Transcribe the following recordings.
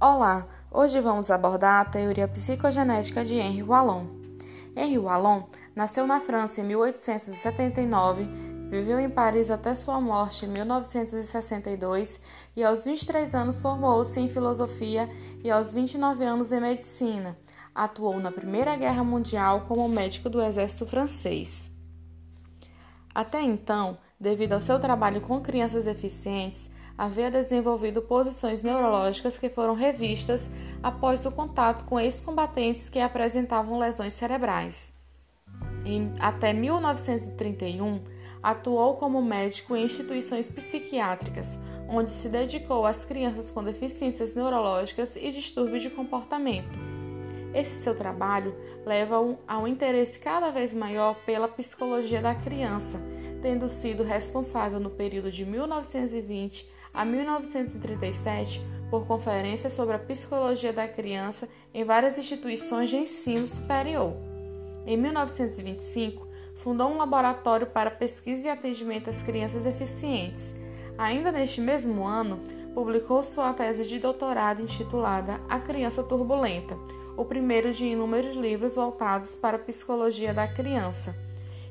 Olá, hoje vamos abordar a teoria psicogenética de Henri Wallon. Henri Wallon nasceu na França em 1879, viveu em Paris até sua morte em 1962 e aos 23 anos formou-se em filosofia e aos 29 anos em medicina. Atuou na Primeira Guerra Mundial como médico do exército francês. Até então, devido ao seu trabalho com crianças deficientes, havia desenvolvido posições neurológicas que foram revistas após o contato com ex-combatentes que apresentavam lesões cerebrais. Em, até 1931, atuou como médico em instituições psiquiátricas, onde se dedicou às crianças com deficiências neurológicas e distúrbios de comportamento. Esse seu trabalho leva-o a um interesse cada vez maior pela psicologia da criança, tendo sido responsável no período de 1920 a 1937 por conferências sobre a psicologia da criança em várias instituições de ensino superior. Em 1925, fundou um laboratório para pesquisa e atendimento às crianças deficientes. Ainda neste mesmo ano, publicou sua tese de doutorado intitulada A Criança Turbulenta, o primeiro de inúmeros livros voltados para a psicologia da criança.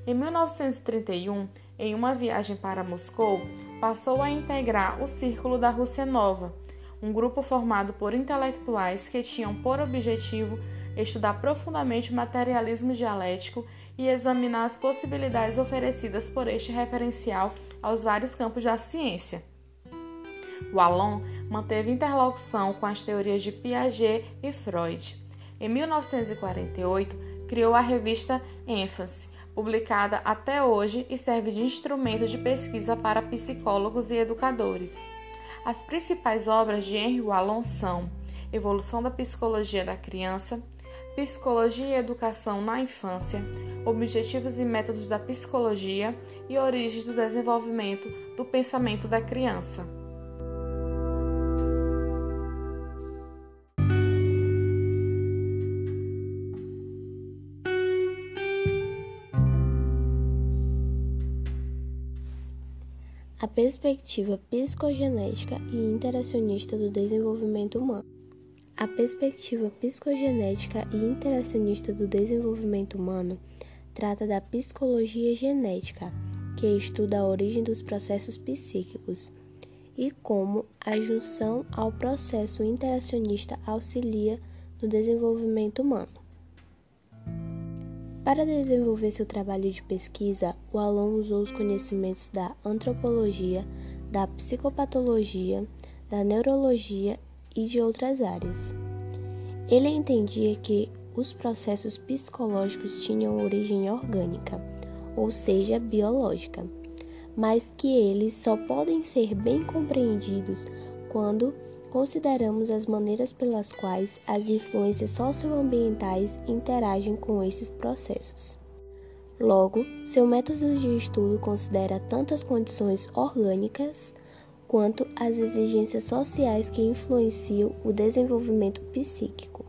Em 1931, em uma viagem para Moscou, passou a integrar o Círculo da Rússia Nova, um grupo formado por intelectuais que tinham por objetivo estudar profundamente o materialismo dialético e examinar as possibilidades oferecidas por este referencial aos vários campos da ciência. Wallon manteve interlocução com as teorias de Piaget e Freud. Em 1948, criou a revista ênfase, publicada até hoje e serve de instrumento de pesquisa para psicólogos e educadores. As principais obras de Henry Wallon são Evolução da Psicologia da Criança, Psicologia e Educação na Infância, Objetivos e Métodos da Psicologia e Origens do Desenvolvimento do Pensamento da Criança. A perspectiva psicogenética e interacionista do desenvolvimento humano. A perspectiva psicogenética e interacionista do desenvolvimento humano trata da psicologia genética, que estuda a origem dos processos psíquicos e como a junção ao processo interacionista auxilia no desenvolvimento humano. Para desenvolver seu trabalho de pesquisa, o aluno usou os conhecimentos da antropologia, da psicopatologia, da neurologia e de outras áreas. Ele entendia que os processos psicológicos tinham origem orgânica, ou seja, biológica, mas que eles só podem ser bem compreendidos quando consideramos as maneiras pelas quais as influências socioambientais interagem com esses processos. Logo, seu método de estudo considera tanto as condições orgânicas quanto as exigências sociais que influenciam o desenvolvimento psíquico.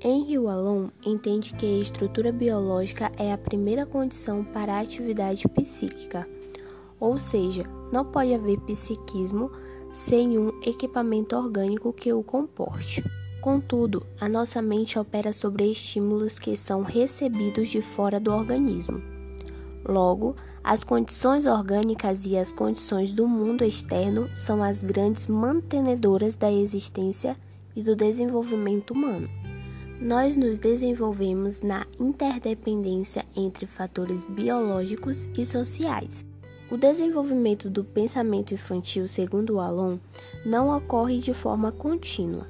Henry Wallon entende que a estrutura biológica é a primeira condição para a atividade psíquica, ou seja, não pode haver psiquismo sem um equipamento orgânico que o comporte. Contudo, a nossa mente opera sobre estímulos que são recebidos de fora do organismo. Logo, as condições orgânicas e as condições do mundo externo são as grandes mantenedoras da existência e do desenvolvimento humano. Nós nos desenvolvemos na interdependência entre fatores biológicos e sociais. O desenvolvimento do pensamento infantil, segundo Alon, não ocorre de forma contínua.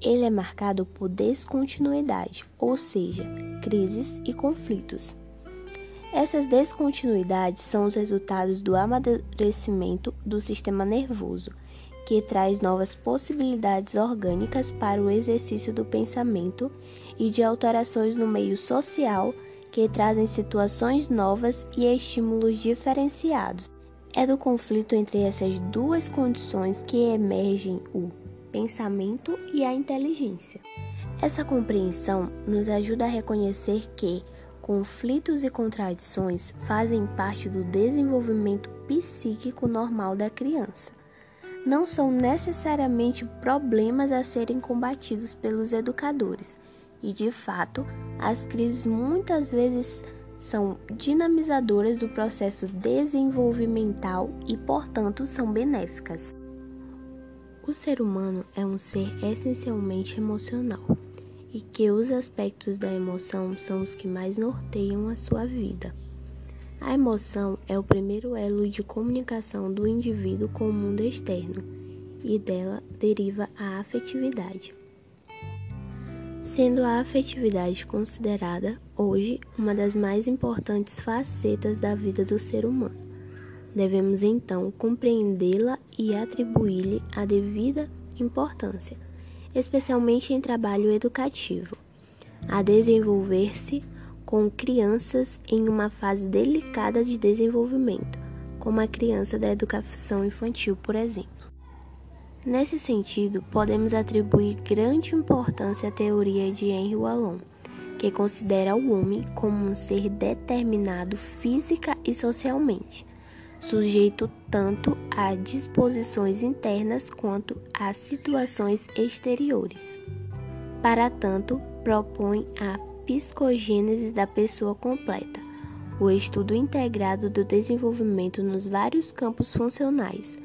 Ele é marcado por descontinuidade, ou seja, crises e conflitos. Essas descontinuidades são os resultados do amadurecimento do sistema nervoso, que traz novas possibilidades orgânicas para o exercício do pensamento e de alterações no meio social que trazem situações novas e estímulos diferenciados. É do conflito entre essas duas condições que emergem o pensamento e a inteligência. Essa compreensão nos ajuda a reconhecer que conflitos e contradições fazem parte do desenvolvimento psíquico normal da criança. não são necessariamente problemas a serem combatidos pelos educadores, e de fato, as crises muitas vezes são dinamizadoras do processo desenvolvimental e, portanto, são benéficas. O ser humano é um ser essencialmente emocional e que os aspectos da emoção são os que mais norteiam a sua vida. A emoção é o primeiro elo de comunicação do indivíduo com o mundo externo e dela deriva a afetividade. Sendo a afetividade considerada hoje uma das mais importantes facetas da vida do ser humano, devemos então compreendê-la e atribuir-lhe a devida importância, especialmente em trabalho educativo, a desenvolver-se com crianças em uma fase delicada de desenvolvimento, como a criança da educação infantil, por exemplo. Nesse sentido, podemos atribuir grande importância à teoria de Henry Wallon, que considera o homem como um ser determinado física e socialmente, sujeito tanto a disposições internas quanto a situações exteriores. Para tanto, propõe a psicogênese da pessoa completa, o estudo integrado do desenvolvimento nos vários campos funcionais,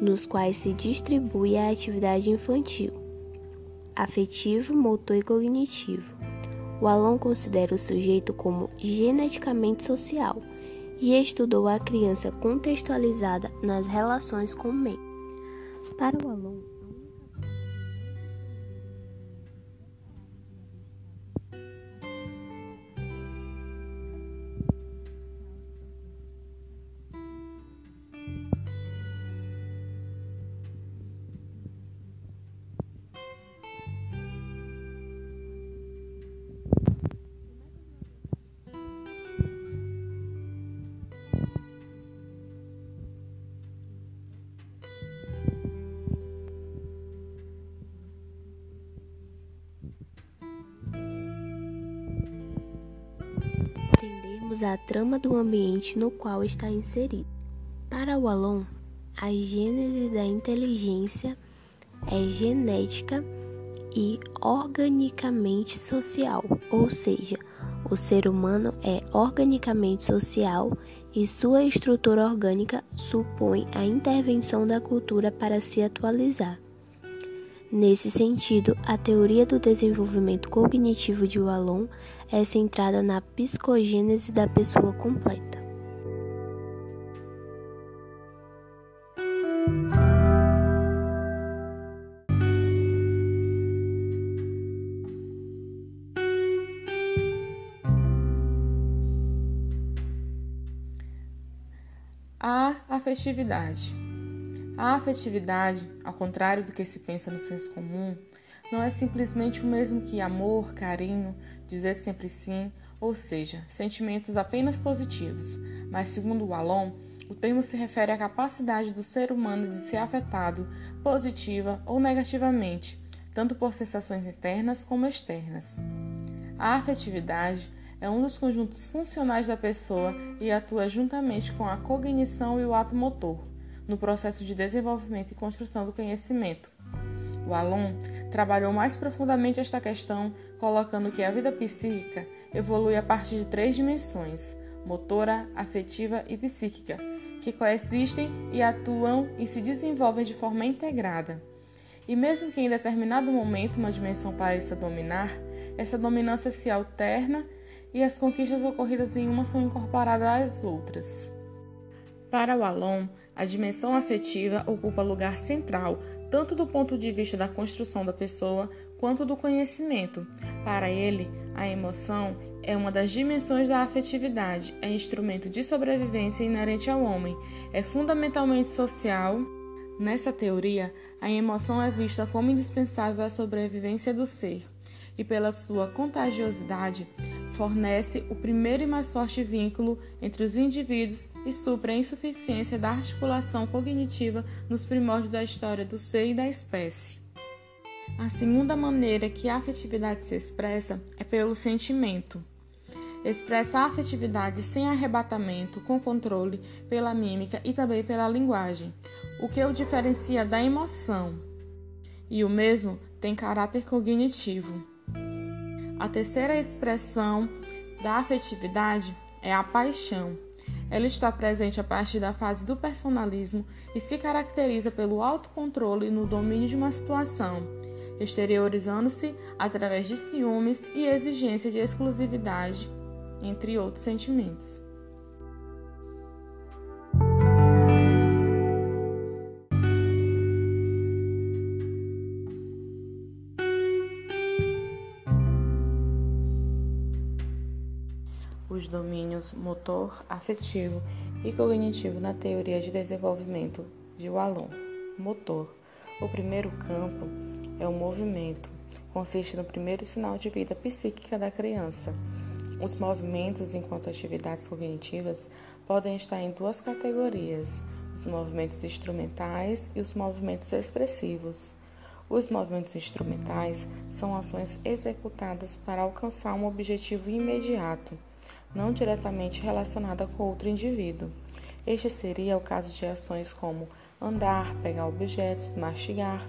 nos quais se distribui a atividade infantil, afetivo, motor e cognitivo. O Alon considera o sujeito como geneticamente social e estudou a criança contextualizada nas relações com o meio. Para o Alon, trama do ambiente no qual está inserido. Para o Alon, a gênese da inteligência é genética e organicamente social, ou seja, o ser humano é organicamente social e sua estrutura orgânica supõe a intervenção da cultura para se atualizar. Nesse sentido, a teoria do desenvolvimento cognitivo de Wallon é centrada na psicogênese da pessoa completa. A afetividade. A afetividade, ao contrário do que se pensa no senso comum, não é simplesmente o mesmo que amor, carinho, dizer sempre sim, ou seja, sentimentos apenas positivos, mas segundo o Alon, o termo se refere à capacidade do ser humano de ser afetado positiva ou negativamente, tanto por sensações internas como externas. A afetividade é um dos conjuntos funcionais da pessoa e atua juntamente com a cognição e o ato motor no processo de desenvolvimento e construção do conhecimento. O Alon trabalhou mais profundamente esta questão, colocando que a vida psíquica evolui a partir de três dimensões: motora, afetiva e psíquica, que coexistem e atuam e se desenvolvem de forma integrada. E mesmo que em determinado momento uma dimensão pareça dominar, essa dominância se alterna e as conquistas ocorridas em uma são incorporadas às outras. Para o Alon, a dimensão afetiva ocupa lugar central, tanto do ponto de vista da construção da pessoa quanto do conhecimento. Para ele, a emoção é uma das dimensões da afetividade, é instrumento de sobrevivência inerente ao homem, é fundamentalmente social. Nessa teoria, a emoção é vista como indispensável à sobrevivência do ser e, pela sua contagiosidade, fornece o primeiro e mais forte vínculo entre os indivíduos e supra a insuficiência da articulação cognitiva nos primórdios da história do ser e da espécie. A segunda maneira que a afetividade se expressa é pelo sentimento. Expressa a afetividade sem arrebatamento, com controle pela mímica e também pela linguagem, o que o diferencia da emoção. E o mesmo tem caráter cognitivo. A terceira expressão da afetividade é a paixão. Ela está presente a partir da fase do personalismo e se caracteriza pelo autocontrole no domínio de uma situação, exteriorizando-se através de ciúmes e exigência de exclusividade, entre outros sentimentos. Os domínios motor, afetivo e cognitivo na teoria de desenvolvimento de Wallon. Motor. O primeiro campo é o movimento. Consiste no primeiro sinal de vida psíquica da criança. Os movimentos, enquanto atividades cognitivas, podem estar em duas categorias: os movimentos instrumentais e os movimentos expressivos. Os movimentos instrumentais são ações executadas para alcançar um objetivo imediato não diretamente relacionada com outro indivíduo. Este seria o caso de ações como andar, pegar objetos, mastigar.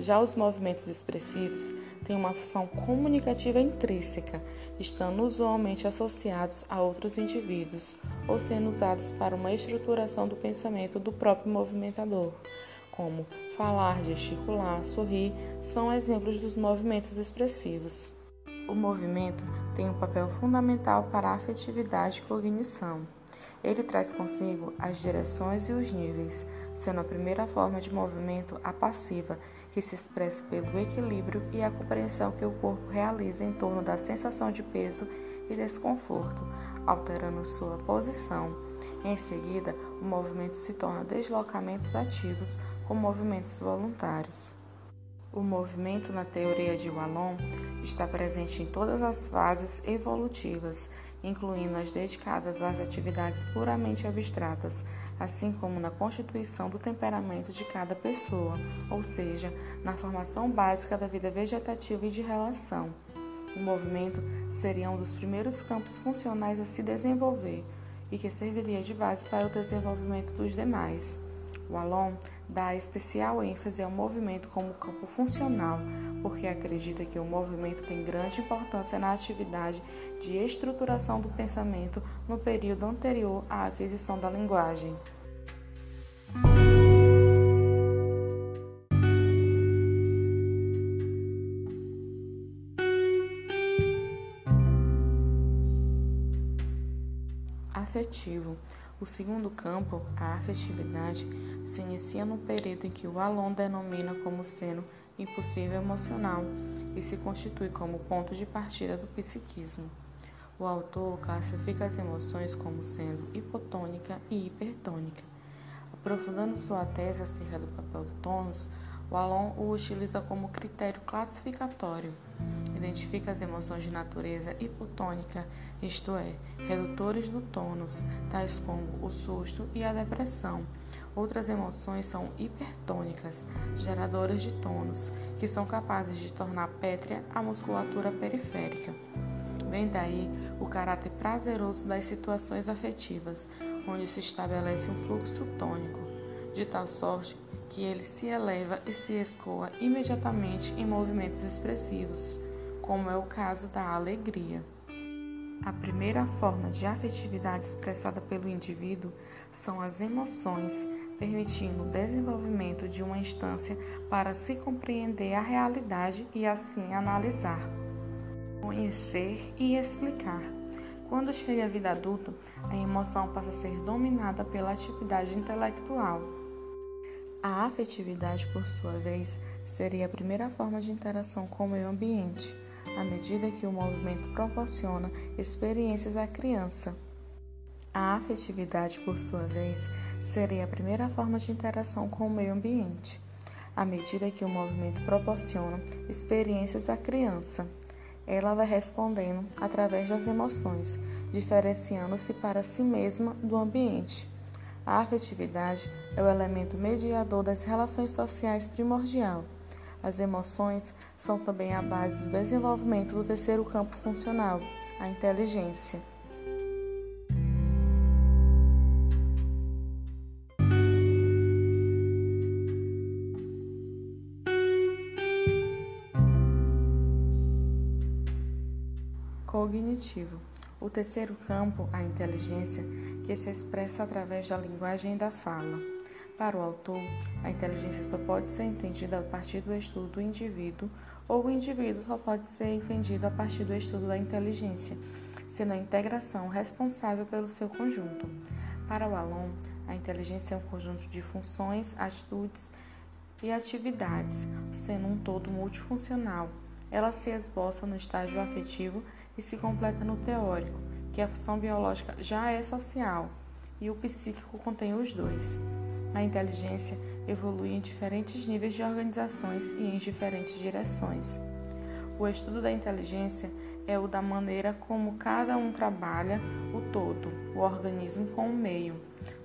Já os movimentos expressivos têm uma função comunicativa intrínseca, estando usualmente associados a outros indivíduos ou sendo usados para uma estruturação do pensamento do próprio movimentador, como falar, gesticular, sorrir, são exemplos dos movimentos expressivos. O movimento tem um papel fundamental para a afetividade e cognição. Ele traz consigo as direções e os níveis, sendo a primeira forma de movimento a passiva, que se expressa pelo equilíbrio e a compreensão que o corpo realiza em torno da sensação de peso e desconforto, alterando sua posição. Em seguida, o movimento se torna deslocamentos ativos com movimentos voluntários. O movimento na teoria de Wallon está presente em todas as fases evolutivas, incluindo as dedicadas às atividades puramente abstratas, assim como na constituição do temperamento de cada pessoa, ou seja, na formação básica da vida vegetativa e de relação. O movimento seria um dos primeiros campos funcionais a se desenvolver e que serviria de base para o desenvolvimento dos demais. O Alon dá especial ênfase ao movimento como campo funcional, porque acredita que o movimento tem grande importância na atividade de estruturação do pensamento no período anterior à aquisição da linguagem. Afetivo o segundo campo, a afetividade, se inicia no período em que o Alon denomina como sendo impossível emocional e se constitui como ponto de partida do psiquismo. O autor classifica as emoções como sendo hipotônica e hipertônica. Aprofundando sua tese acerca do papel do tônus, o Alon o utiliza como critério classificatório. Identifica as emoções de natureza hipotônica, isto é, redutores do tônus, tais como o susto e a depressão. Outras emoções são hipertônicas, geradoras de tônus, que são capazes de tornar pétrea a musculatura periférica. Vem daí o caráter prazeroso das situações afetivas, onde se estabelece um fluxo tônico, de tal sorte que ele se eleva e se escoa imediatamente em movimentos expressivos, como é o caso da alegria. A primeira forma de afetividade expressada pelo indivíduo são as emoções, permitindo o desenvolvimento de uma instância para se compreender a realidade e assim analisar, conhecer e explicar. Quando chega a vida adulta, a emoção passa a ser dominada pela atividade intelectual a afetividade, por sua vez, seria a primeira forma de interação com o meio ambiente, à medida que o movimento proporciona experiências à criança. A afetividade, por sua vez, seria a primeira forma de interação com o meio ambiente, à medida que o movimento proporciona experiências à criança. Ela vai respondendo através das emoções, diferenciando-se para si mesma do ambiente. A afetividade é o elemento mediador das relações sociais primordial. As emoções são também a base do desenvolvimento do terceiro campo funcional, a inteligência. Cognitivo. O terceiro campo, a inteligência, que se expressa através da linguagem e da fala. Para o autor, a inteligência só pode ser entendida a partir do estudo do indivíduo, ou o indivíduo só pode ser entendido a partir do estudo da inteligência, sendo a integração responsável pelo seu conjunto. Para o Alon, a inteligência é um conjunto de funções, atitudes e atividades, sendo um todo multifuncional. Ela se esboça no estágio afetivo e se completa no teórico, que a função biológica já é social, e o psíquico contém os dois. A inteligência evolui em diferentes níveis de organizações e em diferentes direções. O estudo da inteligência é o da maneira como cada um trabalha o todo, o organismo com o meio,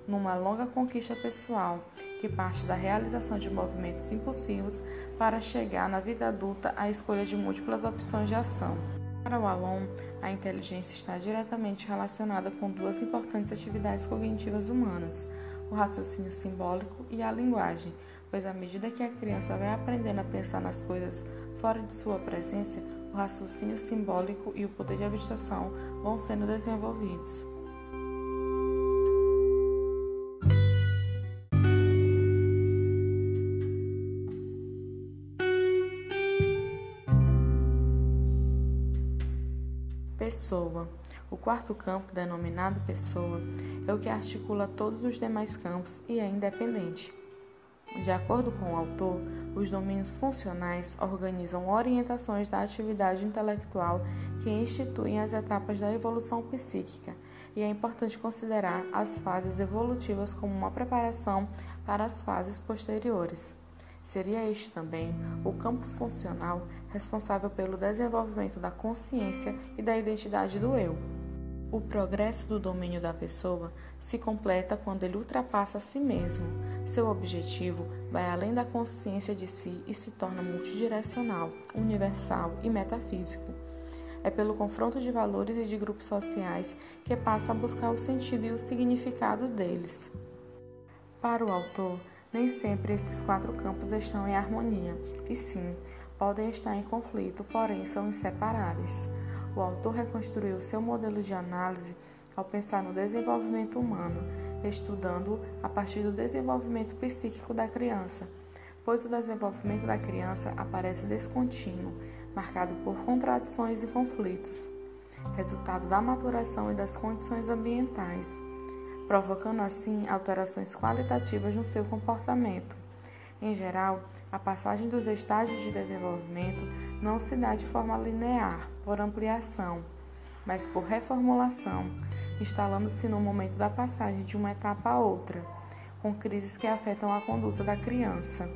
numa longa conquista pessoal que parte da realização de movimentos impulsivos para chegar na vida adulta à escolha de múltiplas opções de ação. Para o Alon, a inteligência está diretamente relacionada com duas importantes atividades cognitivas humanas, o raciocínio simbólico e a linguagem, pois à medida que a criança vai aprendendo a pensar nas coisas fora de sua presença, o raciocínio simbólico e o poder de abstração vão sendo desenvolvidos. Pessoa. O quarto campo, denominado pessoa, é o que articula todos os demais campos e é independente. De acordo com o autor, os domínios funcionais organizam orientações da atividade intelectual que instituem as etapas da evolução psíquica, e é importante considerar as fases evolutivas como uma preparação para as fases posteriores. Seria este também o campo funcional responsável pelo desenvolvimento da consciência e da identidade do eu. O progresso do domínio da pessoa se completa quando ele ultrapassa a si mesmo. Seu objetivo vai além da consciência de si e se torna multidirecional, universal e metafísico. É pelo confronto de valores e de grupos sociais que passa a buscar o sentido e o significado deles. Para o autor, nem sempre esses quatro campos estão em harmonia, e sim, podem estar em conflito, porém são inseparáveis. O autor reconstruiu seu modelo de análise ao pensar no desenvolvimento humano, estudando a partir do desenvolvimento psíquico da criança, pois o desenvolvimento da criança aparece descontínuo, marcado por contradições e conflitos, resultado da maturação e das condições ambientais provocando assim alterações qualitativas no seu comportamento. Em geral, a passagem dos estágios de desenvolvimento não se dá de forma linear, por ampliação, mas por reformulação, instalando-se no momento da passagem de uma etapa a outra, com crises que afetam a conduta da criança.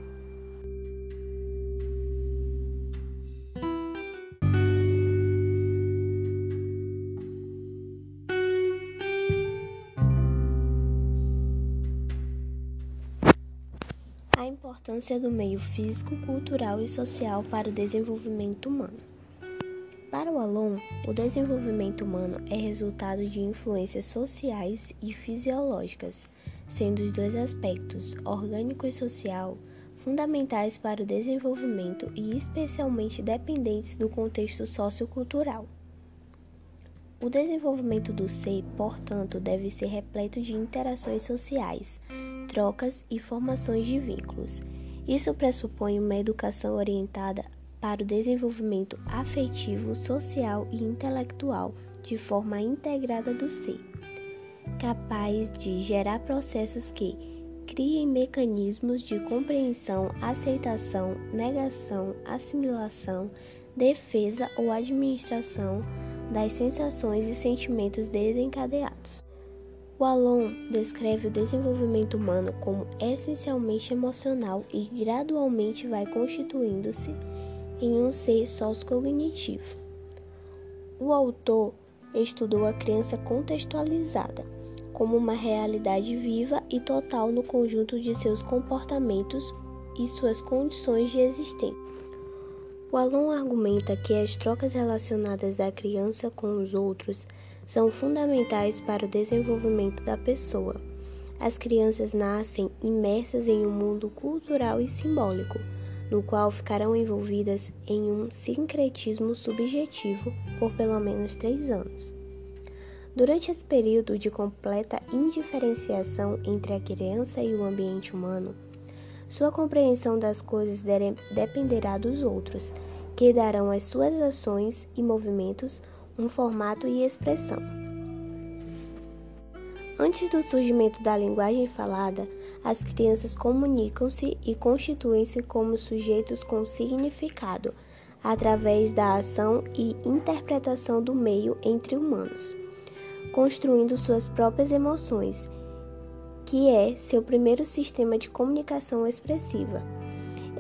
Importância do meio físico, cultural e social para o desenvolvimento humano. Para o Alon, o desenvolvimento humano é resultado de influências sociais e fisiológicas, sendo os dois aspectos, orgânico e social, fundamentais para o desenvolvimento e especialmente dependentes do contexto sociocultural. O desenvolvimento do ser, portanto, deve ser repleto de interações sociais, trocas e formações de vínculos. Isso pressupõe uma educação orientada para o desenvolvimento afetivo, social e intelectual de forma integrada do ser, capaz de gerar processos que criem mecanismos de compreensão, aceitação, negação, assimilação, defesa ou administração das sensações e sentimentos desencadeados. O Alon descreve o desenvolvimento humano como essencialmente emocional e gradualmente vai constituindo-se em um ser sociocognitivo. O autor estudou a criança contextualizada como uma realidade viva e total no conjunto de seus comportamentos e suas condições de existência. O Alon argumenta que as trocas relacionadas da criança com os outros são fundamentais para o desenvolvimento da pessoa. As crianças nascem imersas em um mundo cultural e simbólico, no qual ficarão envolvidas em um sincretismo subjetivo por pelo menos três anos. Durante esse período de completa indiferenciação entre a criança e o ambiente humano, sua compreensão das coisas dependerá dos outros, que darão às suas ações e movimentos um formato e expressão. Antes do surgimento da linguagem falada, as crianças comunicam-se e constituem-se como sujeitos com significado, através da ação e interpretação do meio entre humanos, construindo suas próprias emoções, que é seu primeiro sistema de comunicação expressiva.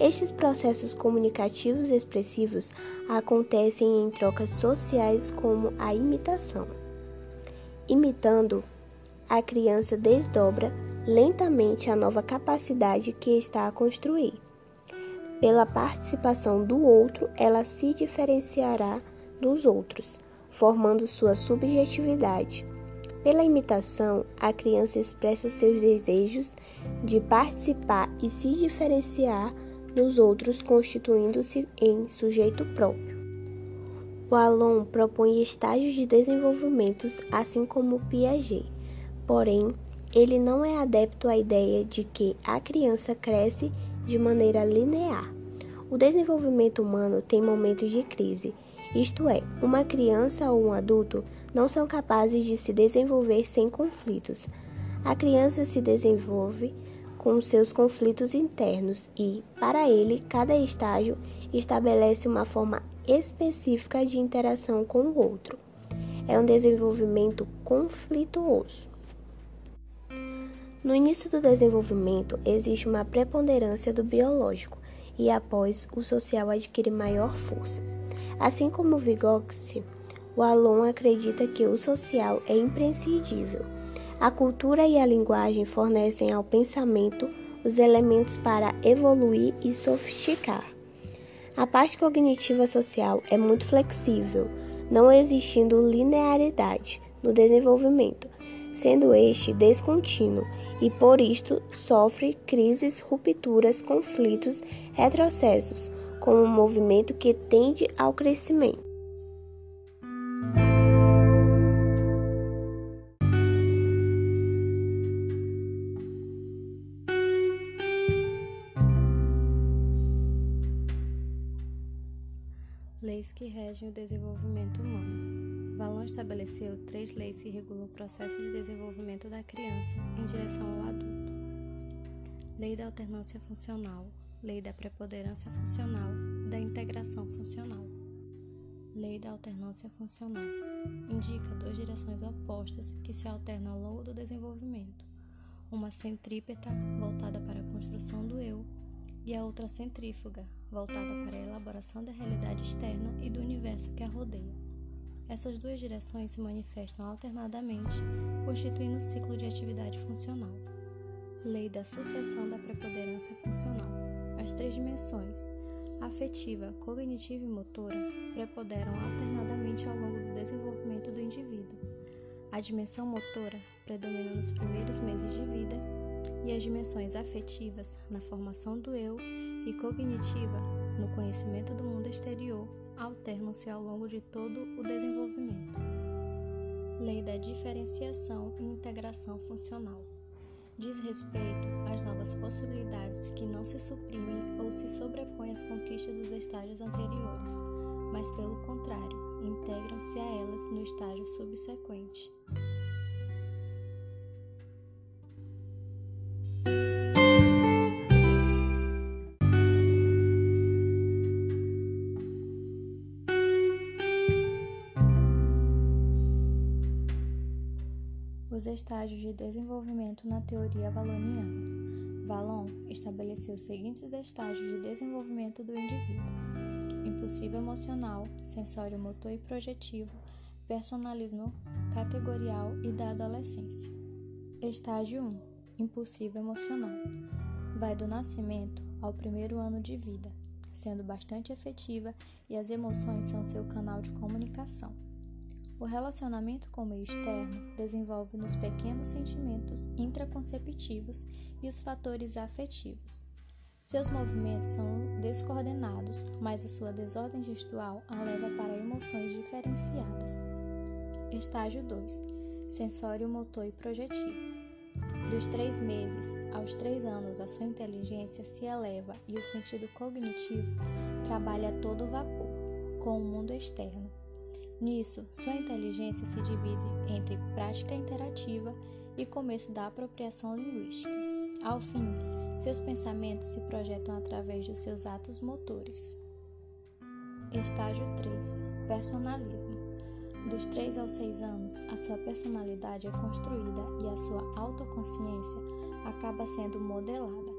Estes processos comunicativos expressivos acontecem em trocas sociais como a imitação. Imitando, a criança desdobra lentamente a nova capacidade que está a construir. Pela participação do outro, ela se diferenciará dos outros, formando sua subjetividade. Pela imitação, a criança expressa seus desejos de participar e se diferenciar nos outros, constituindo-se em sujeito próprio. O Alon propõe estágios de desenvolvimento, assim como Piaget. Porém, ele não é adepto à ideia de que a criança cresce de maneira linear. O desenvolvimento humano tem momentos de crise, isto é, uma criança ou um adulto não são capazes de se desenvolver sem conflitos. A criança se desenvolve com seus conflitos internos e, para ele, cada estágio estabelece uma forma específica de interação com o outro. É um desenvolvimento conflituoso. No início do desenvolvimento, existe uma preponderância do biológico e após o social adquire maior força. Assim como Vygotsky, o Alon acredita que o social é imprescindível a cultura e a linguagem fornecem ao pensamento os elementos para evoluir e sofisticar. A parte cognitiva social é muito flexível, não existindo linearidade no desenvolvimento, sendo este descontínuo e por isto sofre crises, rupturas, conflitos, retrocessos, como um movimento que tende ao crescimento. Leis que regem o desenvolvimento humano. Valon estabeleceu três leis que regulam o processo de desenvolvimento da criança em direção ao adulto: Lei da alternância funcional, Lei da preponderância funcional e da integração funcional. Lei da alternância funcional indica duas direções opostas que se alternam ao longo do desenvolvimento: uma centrípeta voltada para a construção do eu e a outra centrífuga, voltada para a elaboração da realidade externa e do universo que a rodeia. Essas duas direções se manifestam alternadamente, constituindo o ciclo de atividade funcional. Lei da sucessão da preponderância funcional. As três dimensões, afetiva, cognitiva e motora, preponderam alternadamente ao longo do desenvolvimento do indivíduo. A dimensão motora predomina nos primeiros meses de vida e as dimensões afetivas na formação do eu e cognitiva no conhecimento do mundo exterior alternam-se ao longo de todo o desenvolvimento. Lei da diferenciação e integração funcional diz respeito às novas possibilidades que não se suprimem ou se sobrepõem às conquistas dos estágios anteriores, mas pelo contrário, integram-se a elas no estágio subsequente. Os estágios de desenvolvimento na teoria valoniana. Valon estabeleceu os seguintes estágios de desenvolvimento do indivíduo: impulsivo emocional, sensório motor e projetivo, personalismo categorial e da adolescência. Estágio 1: Impulsivo emocional. Vai do nascimento ao primeiro ano de vida. sendo bastante efetiva e as emoções são seu canal de comunicação. O relacionamento com o meio externo desenvolve nos pequenos sentimentos intraconceptivos e os fatores afetivos. Seus movimentos são descoordenados, mas a sua desordem gestual a leva para emoções diferenciadas. Estágio 2 Sensório motor e projetivo. Dos três meses aos três anos, a sua inteligência se eleva e o sentido cognitivo trabalha a todo vapor com o mundo externo. Nisso, sua inteligência se divide entre prática interativa e começo da apropriação linguística. Ao fim, seus pensamentos se projetam através dos seus atos motores. Estágio 3 Personalismo Dos 3 aos 6 anos, a sua personalidade é construída e a sua autoconsciência acaba sendo modelada.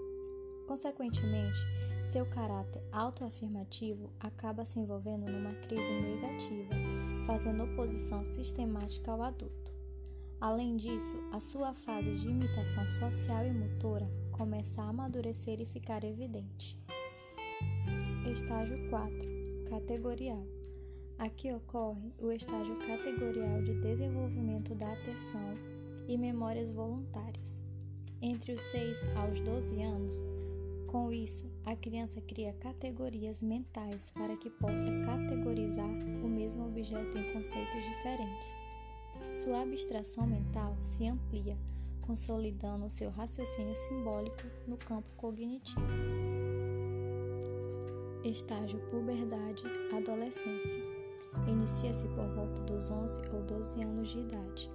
Consequentemente, seu caráter autoafirmativo acaba se envolvendo numa crise negativa, fazendo oposição sistemática ao adulto. Além disso, a sua fase de imitação social e motora começa a amadurecer e ficar evidente. Estágio 4 Categorial Aqui ocorre o estágio categorial de desenvolvimento da atenção e memórias voluntárias. Entre os 6 aos 12 anos, com isso, a criança cria categorias mentais para que possa categorizar o mesmo objeto em conceitos diferentes. Sua abstração mental se amplia, consolidando seu raciocínio simbólico no campo cognitivo. Estágio puberdade adolescência. Inicia-se por volta dos 11 ou 12 anos de idade.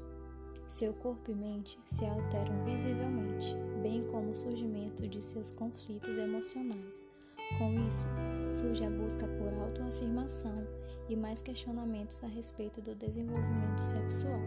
Seu corpo e mente se alteram visivelmente, bem como o surgimento de seus conflitos emocionais. Com isso, surge a busca por autoafirmação e mais questionamentos a respeito do desenvolvimento sexual.